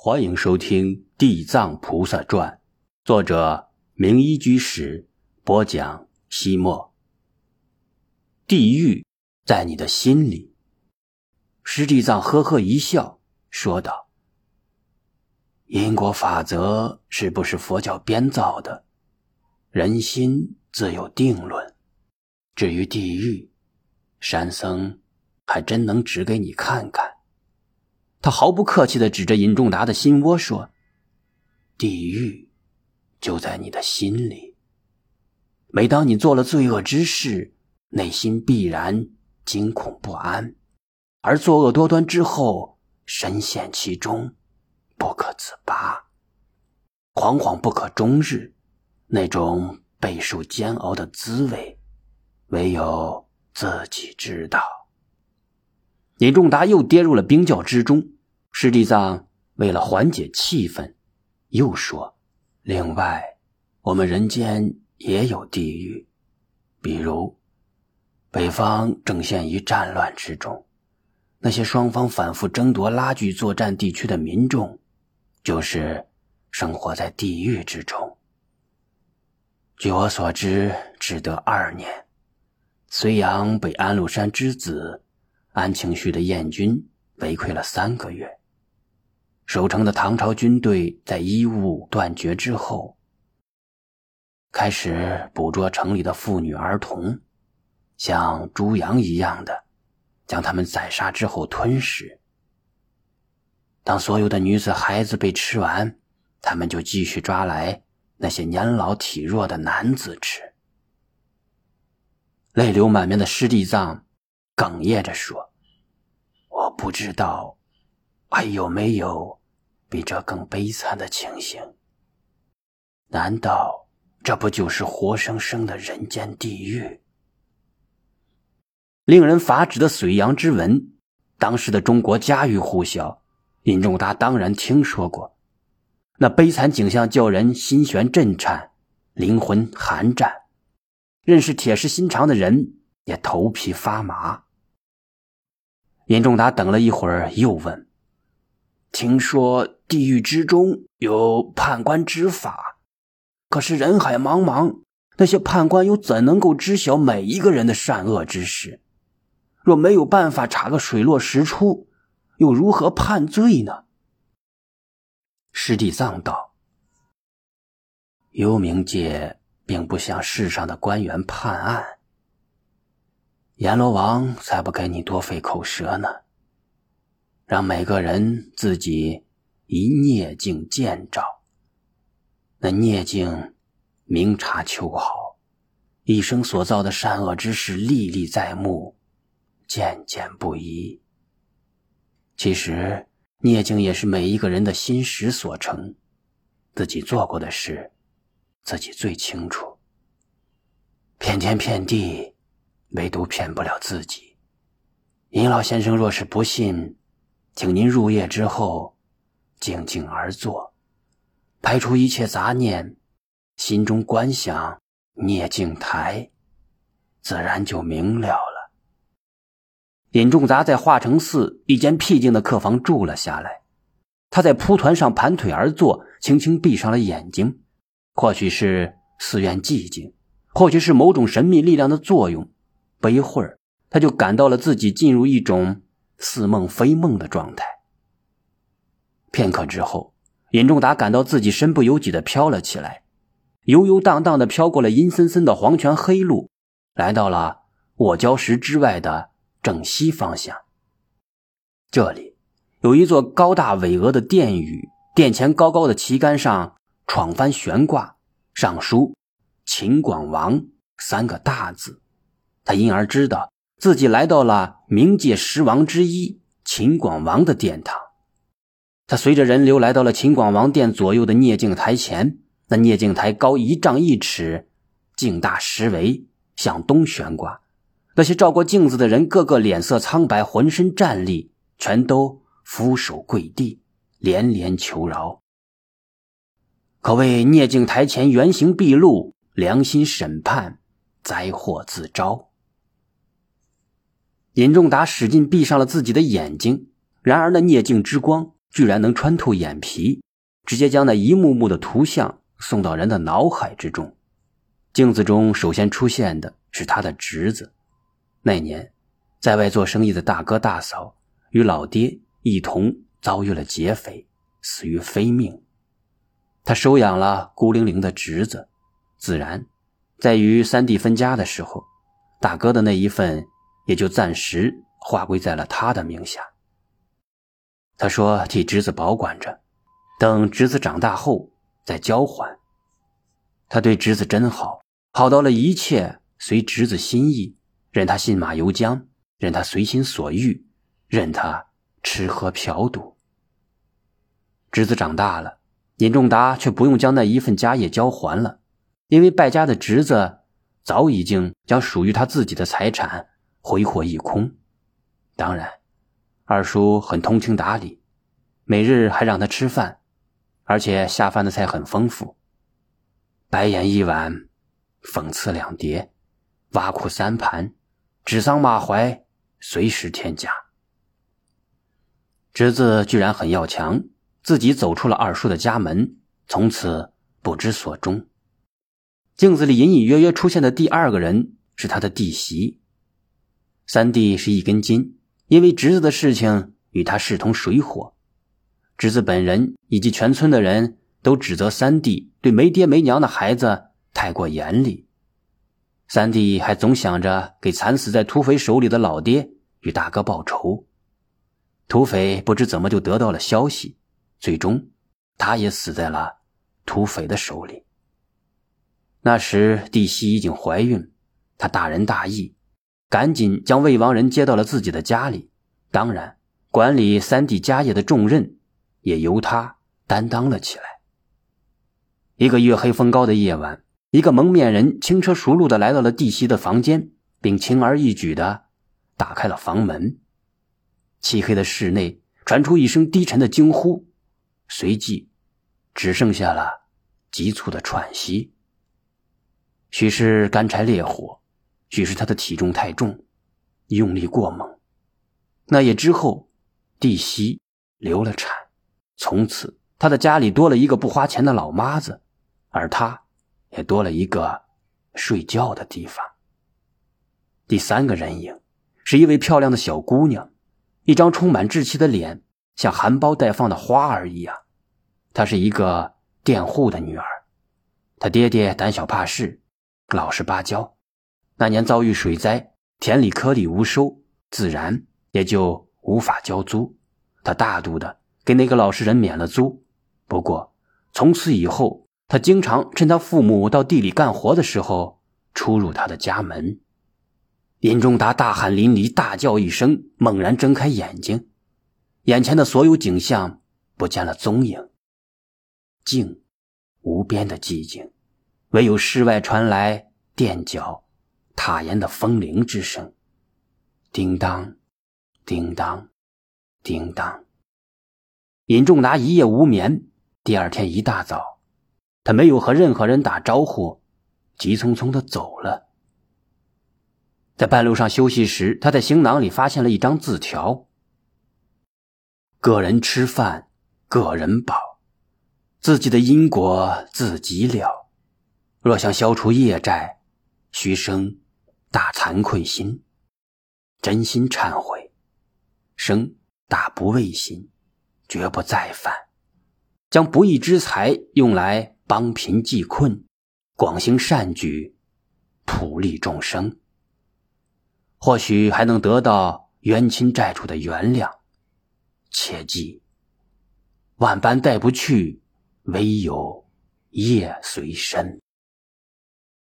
欢迎收听《地藏菩萨传》，作者明一居士播讲。西莫，地狱在你的心里。师地藏呵呵一笑，说道：“因果法则是不是佛教编造的？人心自有定论。至于地狱，山僧还真能指给你看看。”他毫不客气的指着尹仲达的心窝说：“地狱就在你的心里。每当你做了罪恶之事，内心必然惊恐不安，而作恶多端之后，深陷其中，不可自拔，惶惶不可终日。那种备受煎熬的滋味，唯有自己知道。”尹仲达又跌入了冰窖之中。师地藏为了缓解气氛，又说：“另外，我们人间也有地狱，比如北方正陷于战乱之中，那些双方反复争夺拉锯作战地区的民众，就是生活在地狱之中。据我所知，只得二年，睢阳被安禄山之子安庆绪的燕军围困了三个月。”守城的唐朝军队在衣物断绝之后，开始捕捉城里的妇女儿童，像猪羊一样的将他们宰杀之后吞食。当所有的女子孩子被吃完，他们就继续抓来那些年老体弱的男子吃。泪流满面的师弟藏哽咽着说：“我不知道还有没有。”比这更悲惨的情形，难道这不就是活生生的人间地狱？令人发指的睢阳之文，当时的中国家喻户晓，尹仲达当然听说过。那悲惨景象叫人心弦震颤，灵魂寒战，认识铁石心肠的人也头皮发麻。严仲达等了一会儿，又问。听说地狱之中有判官执法，可是人海茫茫，那些判官又怎能够知晓每一个人的善恶之事？若没有办法查个水落石出，又如何判罪呢？师弟藏道：“幽冥界并不像世上的官员判案，阎罗王才不跟你多费口舌呢。”让每个人自己以孽镜见照。那孽镜明察秋毫，一生所造的善恶之事历历在目，件件不一。其实孽镜也是每一个人的心识所成，自己做过的事，自己最清楚。骗天骗地，唯独骗不了自己。尹老先生若是不信。请您入夜之后，静静而坐，排除一切杂念，心中观想涅镜台，自然就明了了。尹仲达在化成寺一间僻静的客房住了下来，他在蒲团上盘腿而坐，轻轻闭上了眼睛。或许是寺院寂静，或许是某种神秘力量的作用，不一会儿，他就感到了自己进入一种。似梦非梦的状态。片刻之后，尹仲达感到自己身不由己的飘了起来，悠悠荡荡的飘过了阴森森的黄泉黑路，来到了卧礁石之外的正西方向。这里有一座高大巍峨的殿宇，殿前高高的旗杆上闯翻悬挂，上书“秦广王”三个大字。他因而知道。自己来到了冥界十王之一秦广王的殿堂，他随着人流来到了秦广王殿左右的聂镜台前。那聂镜台高一丈一尺，镜大十围，向东悬挂。那些照过镜子的人，个个脸色苍白，浑身战栗，全都俯首跪地，连连求饶。可谓聂镜台前原形毕露，良心审判，灾祸自招。尹仲达使劲闭上了自己的眼睛，然而那孽镜之光居然能穿透眼皮，直接将那一幕幕的图像送到人的脑海之中。镜子中首先出现的是他的侄子。那年，在外做生意的大哥大嫂与老爹一同遭遇了劫匪，死于非命。他收养了孤零零的侄子，自然，在与三弟分家的时候，大哥的那一份也就暂时划归在了他的名下。他说：“替侄子保管着，等侄子长大后再交还。”他对侄子真好，好到了一切随侄子心意，任他信马由缰，任他随心所欲，任他吃喝嫖赌。侄子长大了，尹仲达却不用将那一份家业交还了，因为败家的侄子早已经将属于他自己的财产挥霍一空。当然。二叔很通情达理，每日还让他吃饭，而且下饭的菜很丰富。白眼一碗，讽刺两碟，挖苦三盘，指桑骂槐，随时添加。侄子居然很要强，自己走出了二叔的家门，从此不知所终。镜子里隐隐约约出现的第二个人是他的弟媳，三弟是一根筋。因为侄子的事情与他势同水火，侄子本人以及全村的人都指责三弟对没爹没娘的孩子太过严厉。三弟还总想着给惨死在土匪手里的老爹与大哥报仇。土匪不知怎么就得到了消息，最终他也死在了土匪的手里。那时弟媳已经怀孕，他大仁大义。赶紧将魏王人接到了自己的家里，当然，管理三弟家业的重任也由他担当了起来。一个月黑风高的夜晚，一个蒙面人轻车熟路的来到了弟媳的房间，并轻而易举的打开了房门。漆黑的室内传出一声低沉的惊呼，随即只剩下了急促的喘息。许是干柴烈火。许是他的体重太重，用力过猛。那夜之后，弟媳流了产，从此他的家里多了一个不花钱的老妈子，而他，也多了一个睡觉的地方。第三个人影，是一位漂亮的小姑娘，一张充满稚气的脸，像含苞待放的花儿一样。她是一个佃户的女儿，她爹爹胆小怕事，老实巴交。那年遭遇水灾，田里颗粒无收，自然也就无法交租。他大度的给那个老实人免了租。不过从此以后，他经常趁他父母到地里干活的时候出入他的家门。尹仲达大汗淋漓，大叫一声，猛然睁开眼睛，眼前的所有景象不见了踪影，静，无边的寂静，唯有室外传来垫脚。塔岩的风铃之声，叮当，叮当，叮当。尹仲达一夜无眠。第二天一大早，他没有和任何人打招呼，急匆匆的走了。在半路上休息时，他在行囊里发现了一张字条：“个人吃饭，个人饱，自己的因果自己了。若想消除业债，须生。”大惭愧心，真心忏悔，生大不畏心，绝不再犯。将不义之财用来帮贫济困，广行善举，普利众生，或许还能得到冤亲债主的原谅。切记，万般带不去，唯有业随身。